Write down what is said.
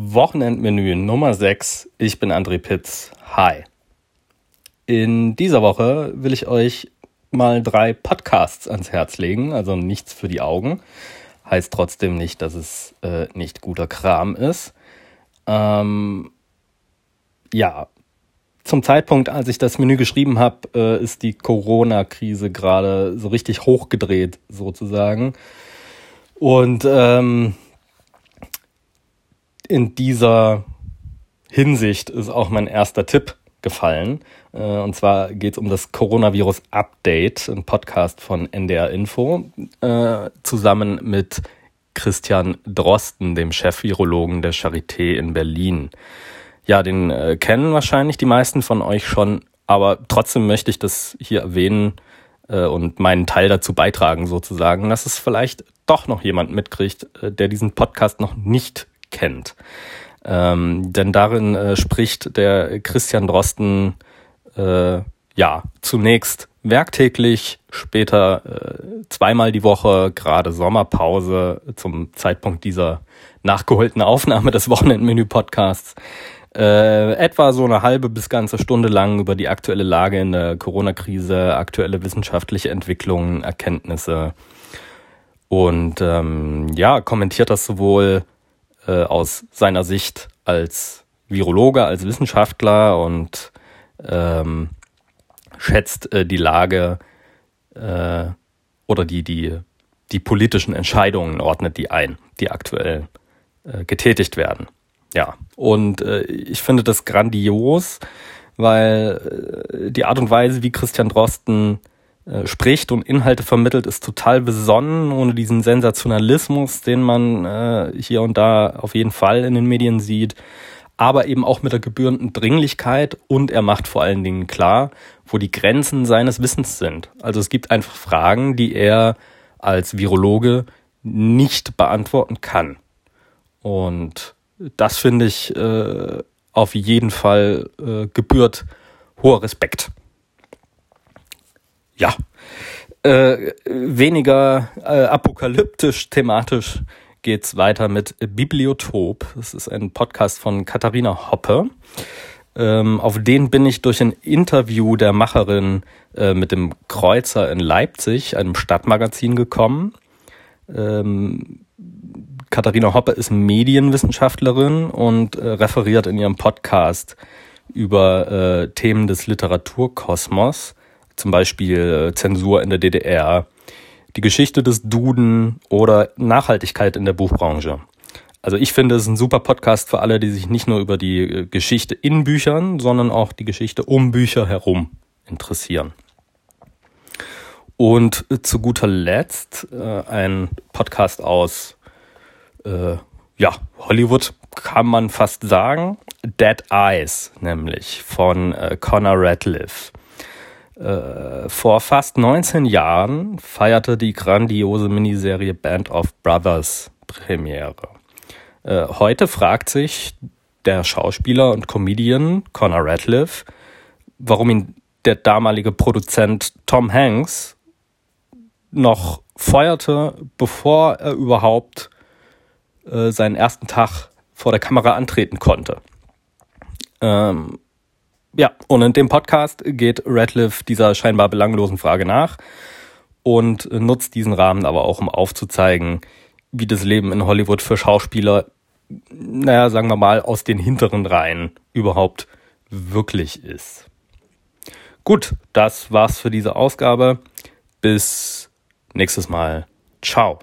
Wochenendmenü Nummer 6. Ich bin André Pitz. Hi. In dieser Woche will ich euch mal drei Podcasts ans Herz legen, also nichts für die Augen. Heißt trotzdem nicht, dass es äh, nicht guter Kram ist. Ähm, ja, zum Zeitpunkt, als ich das Menü geschrieben habe, äh, ist die Corona-Krise gerade so richtig hochgedreht, sozusagen. Und ähm, in dieser Hinsicht ist auch mein erster Tipp gefallen. Äh, und zwar geht es um das Coronavirus Update, ein Podcast von NDR Info, äh, zusammen mit Christian Drosten, dem Chef-Virologen der Charité in Berlin. Ja, den äh, kennen wahrscheinlich die meisten von euch schon, aber trotzdem möchte ich das hier erwähnen und meinen Teil dazu beitragen, sozusagen, dass es vielleicht doch noch jemand mitkriegt, der diesen Podcast noch nicht kennt. Ähm, denn darin äh, spricht der Christian Drosten äh, ja zunächst werktäglich, später äh, zweimal die Woche, gerade Sommerpause zum Zeitpunkt dieser nachgeholten Aufnahme des Wochenendmenü-Podcasts. Äh, etwa so eine halbe bis ganze Stunde lang über die aktuelle Lage in der Corona-Krise, aktuelle wissenschaftliche Entwicklungen, Erkenntnisse und ähm, ja, kommentiert das sowohl äh, aus seiner Sicht als Virologe, als Wissenschaftler und ähm, schätzt äh, die Lage äh, oder die, die, die politischen Entscheidungen ordnet die ein, die aktuell äh, getätigt werden. Ja, und äh, ich finde das grandios, weil die Art und Weise, wie Christian Drosten äh, spricht und Inhalte vermittelt, ist total besonnen, ohne diesen Sensationalismus, den man äh, hier und da auf jeden Fall in den Medien sieht, aber eben auch mit der gebührenden Dringlichkeit und er macht vor allen Dingen klar, wo die Grenzen seines Wissens sind. Also es gibt einfach Fragen, die er als Virologe nicht beantworten kann. Und das finde ich äh, auf jeden Fall äh, gebührt hoher Respekt ja, äh, weniger äh, apokalyptisch thematisch geht's weiter mit Bibliotop. Das ist ein Podcast von Katharina Hoppe. Ähm, auf den bin ich durch ein Interview der Macherin äh, mit dem Kreuzer in Leipzig, einem Stadtmagazin, gekommen. Ähm, Katharina Hoppe ist Medienwissenschaftlerin und äh, referiert in ihrem Podcast über äh, Themen des Literaturkosmos zum Beispiel äh, Zensur in der DDR, die Geschichte des Duden oder Nachhaltigkeit in der Buchbranche. Also ich finde, es ist ein super Podcast für alle, die sich nicht nur über die äh, Geschichte in Büchern, sondern auch die Geschichte um Bücher herum interessieren. Und äh, zu guter Letzt äh, ein Podcast aus äh, ja, Hollywood kann man fast sagen. Dead Eyes, nämlich von äh, Connor Radcliffe. Äh, vor fast 19 Jahren feierte die grandiose Miniserie Band of Brothers Premiere. Äh, heute fragt sich der Schauspieler und Comedian Connor Radcliffe, warum ihn der damalige Produzent Tom Hanks noch feuerte, bevor er überhaupt äh, seinen ersten Tag vor der Kamera antreten konnte. Ähm, ja, und in dem Podcast geht Radcliffe dieser scheinbar belanglosen Frage nach und nutzt diesen Rahmen aber auch, um aufzuzeigen, wie das Leben in Hollywood für Schauspieler, naja, sagen wir mal, aus den hinteren Reihen überhaupt wirklich ist. Gut, das war's für diese Ausgabe. Bis nächstes Mal. Ciao.